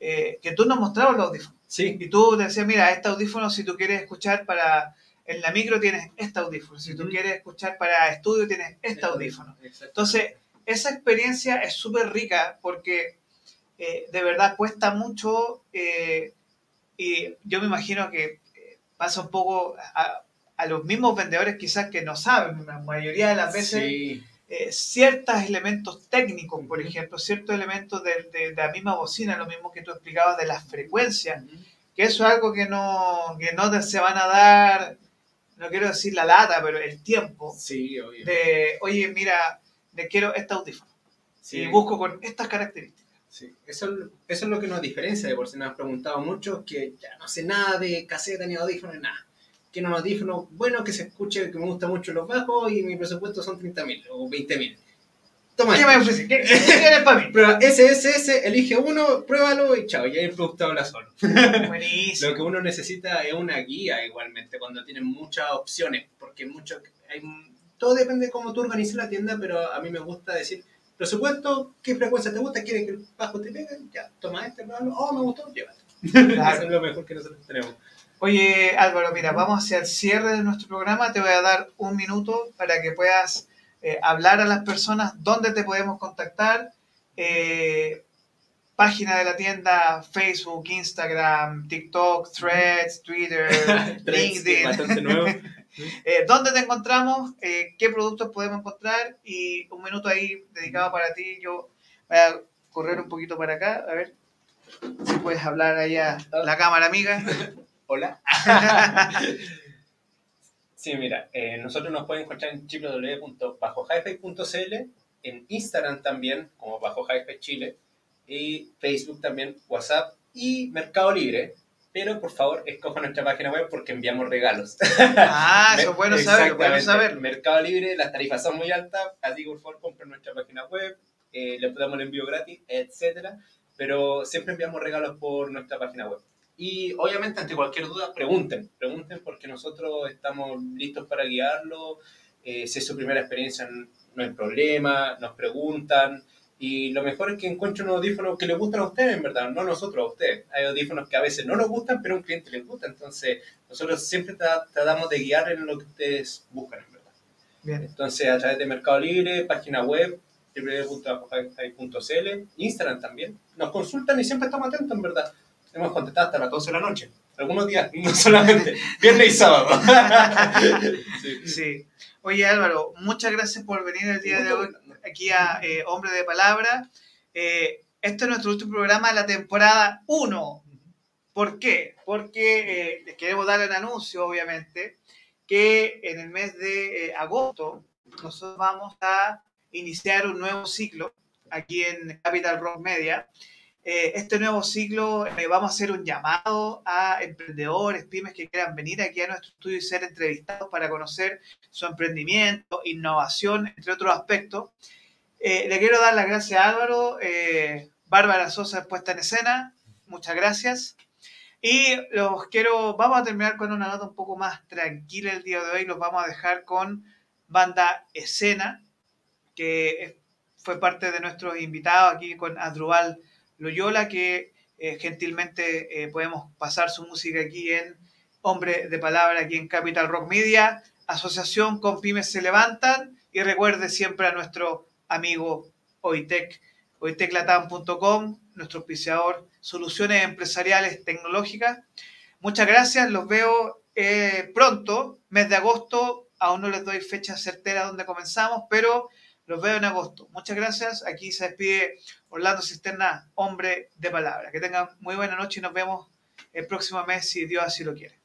eh, que tú nos mostrabas los audífonos. Sí, Y tú te decías, mira, este audífono si tú quieres escuchar para, en la micro tienes este audífono, si tú quieres escuchar para estudio tienes este audífono. Exacto. Entonces, esa experiencia es súper rica porque eh, de verdad cuesta mucho eh, y yo me imagino que eh, pasa un poco a, a los mismos vendedores quizás que no saben, la mayoría de las veces Sí, eh, ciertos elementos técnicos, por ejemplo, ciertos elementos de, de- de la misma bocina, lo mismo que tú explicabas de las frecuencias, que eso es algo que no, que no te- se van a dar, no quiero decir la lata, pero el tiempo Sí, obvio. de, oye, mira, le quiero este audífono Sí. y busco con estas características. Sí, eso, es- eso es lo que nos diferencia de por si nos han preguntado mucho, que ya no sé nada de caseta ni audífonos, nada. Quiero un audífono bueno que se escuche, que me gusta mucho los bajos y mi presupuesto son 30.000 o 20.000. Toma. ¿Qué me ofreces? ¿Qué, qué quieres para mí? Prueba SSS, elige uno, pruébalo y chao, ya el producto habla solo. Buenísimo. Lo que uno necesita es una guía igualmente cuando tienen muchas opciones, porque mucho, hay, todo depende de cómo tú organizas la tienda, pero a mí me gusta decir, presupuesto, ¿qué frecuencia te gusta? ¿Quieres que el bajo te pegue? Ya, toma este, pruébalo. Oh, me gustó, llévate. Claro. Eso es lo mejor que nosotros tenemos. Oye, Álvaro, mira, vamos hacia el cierre de nuestro programa. Te voy a dar un minuto para que puedas eh, hablar a las personas dónde te podemos contactar. Eh, página de la tienda, Facebook, Instagram, TikTok, Threads, Twitter, LinkedIn. nuevo. Eh, ¿Dónde te encontramos? ¿Qué productos podemos encontrar? Y un minuto ahí dedicado para ti. Yo voy a correr un poquito para acá. A ver si puedes hablar ahí a la cámara amiga. Hola. Sí, mira, eh, nosotros nos pueden encontrar en www.bajohifi.cl, en Instagram también, como Bajo Hi-Fi Chile, y Facebook también, WhatsApp y Mercado Libre. Pero por favor, escoja nuestra página web porque enviamos regalos. Ah, eso es bueno saberlo, bueno saberlo. Mercado Libre, las tarifas son muy altas, así que por favor compren nuestra página web, eh, le damos el envío gratis, etcétera. Pero siempre enviamos regalos por nuestra página web. Y obviamente ante cualquier duda, pregunten, pregunten porque nosotros estamos listos para guiarlo. Eh, si es su primera experiencia, no hay problema, nos preguntan. Y lo mejor es que encuentren un audífono que les gustan a ustedes, en verdad, no nosotros a ustedes. Hay audífonos que a veces no nos gustan, pero a un cliente les gusta. Entonces, nosotros siempre tra- tratamos de guiar en lo que ustedes buscan, en verdad. Bien. Entonces, a través de Mercado Libre, página web, www.bajohifi.cl, Instagram también. Nos consultan y siempre estamos atentos, en verdad. Hemos contestado hasta las 12 de la noche. Algunos días, no solamente. Viernes y sábado. Sí. Sí. Oye Álvaro, muchas gracias por venir el día de hoy aquí a eh, Hombre de Palabra. Eh, este es nuestro último programa de la temporada 1. ¿Por qué? Porque eh, les queremos dar el anuncio, obviamente, que en el mes de eh, agosto nosotros vamos a iniciar un nuevo ciclo aquí en Capital Rock Media. Eh, este nuevo ciclo eh, vamos a hacer un llamado a emprendedores, pymes que quieran venir aquí a nuestro estudio y ser entrevistados para conocer su emprendimiento, innovación, entre otros aspectos. Eh, le quiero dar las gracias a Álvaro, Bárbara Sosa puesta en escena, muchas gracias. Y los quiero, vamos a terminar con una nota un poco más tranquila el día de hoy, los vamos a dejar con banda Escena, que fue parte de nuestros invitados aquí con Adrubal Loyola, que eh, gentilmente eh, podemos pasar su música aquí en Hombre de Palabra, aquí en Capital Rock Media. Asociación con Pymes se levantan y recuerde siempre a nuestro amigo Oitec, oiteclatam.com, nuestro auspiciador, soluciones empresariales tecnológicas. Muchas gracias, los veo eh, pronto, mes de agosto, aún no les doy fecha certera donde comenzamos, pero los veo en agosto. Muchas gracias, aquí se despide Orlando Cisterna, hombre de palabra. Que tengan muy buena noche y nos vemos el próximo mes si Dios así lo quiere.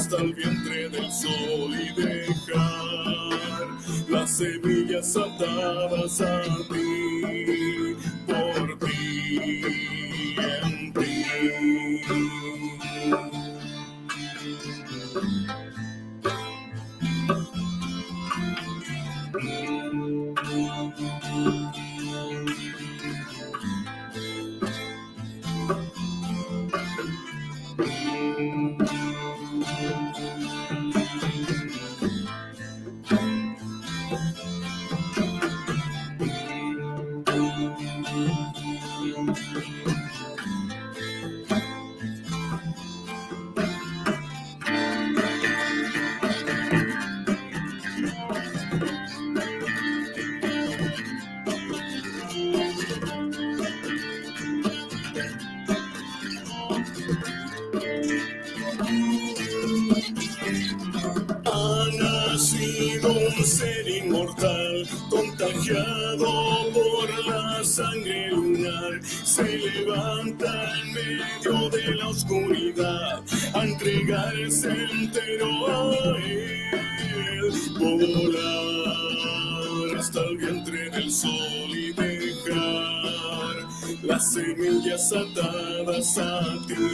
hasta el vientre del sol y dejar las semillas atadas a ti, por ti, en ti. something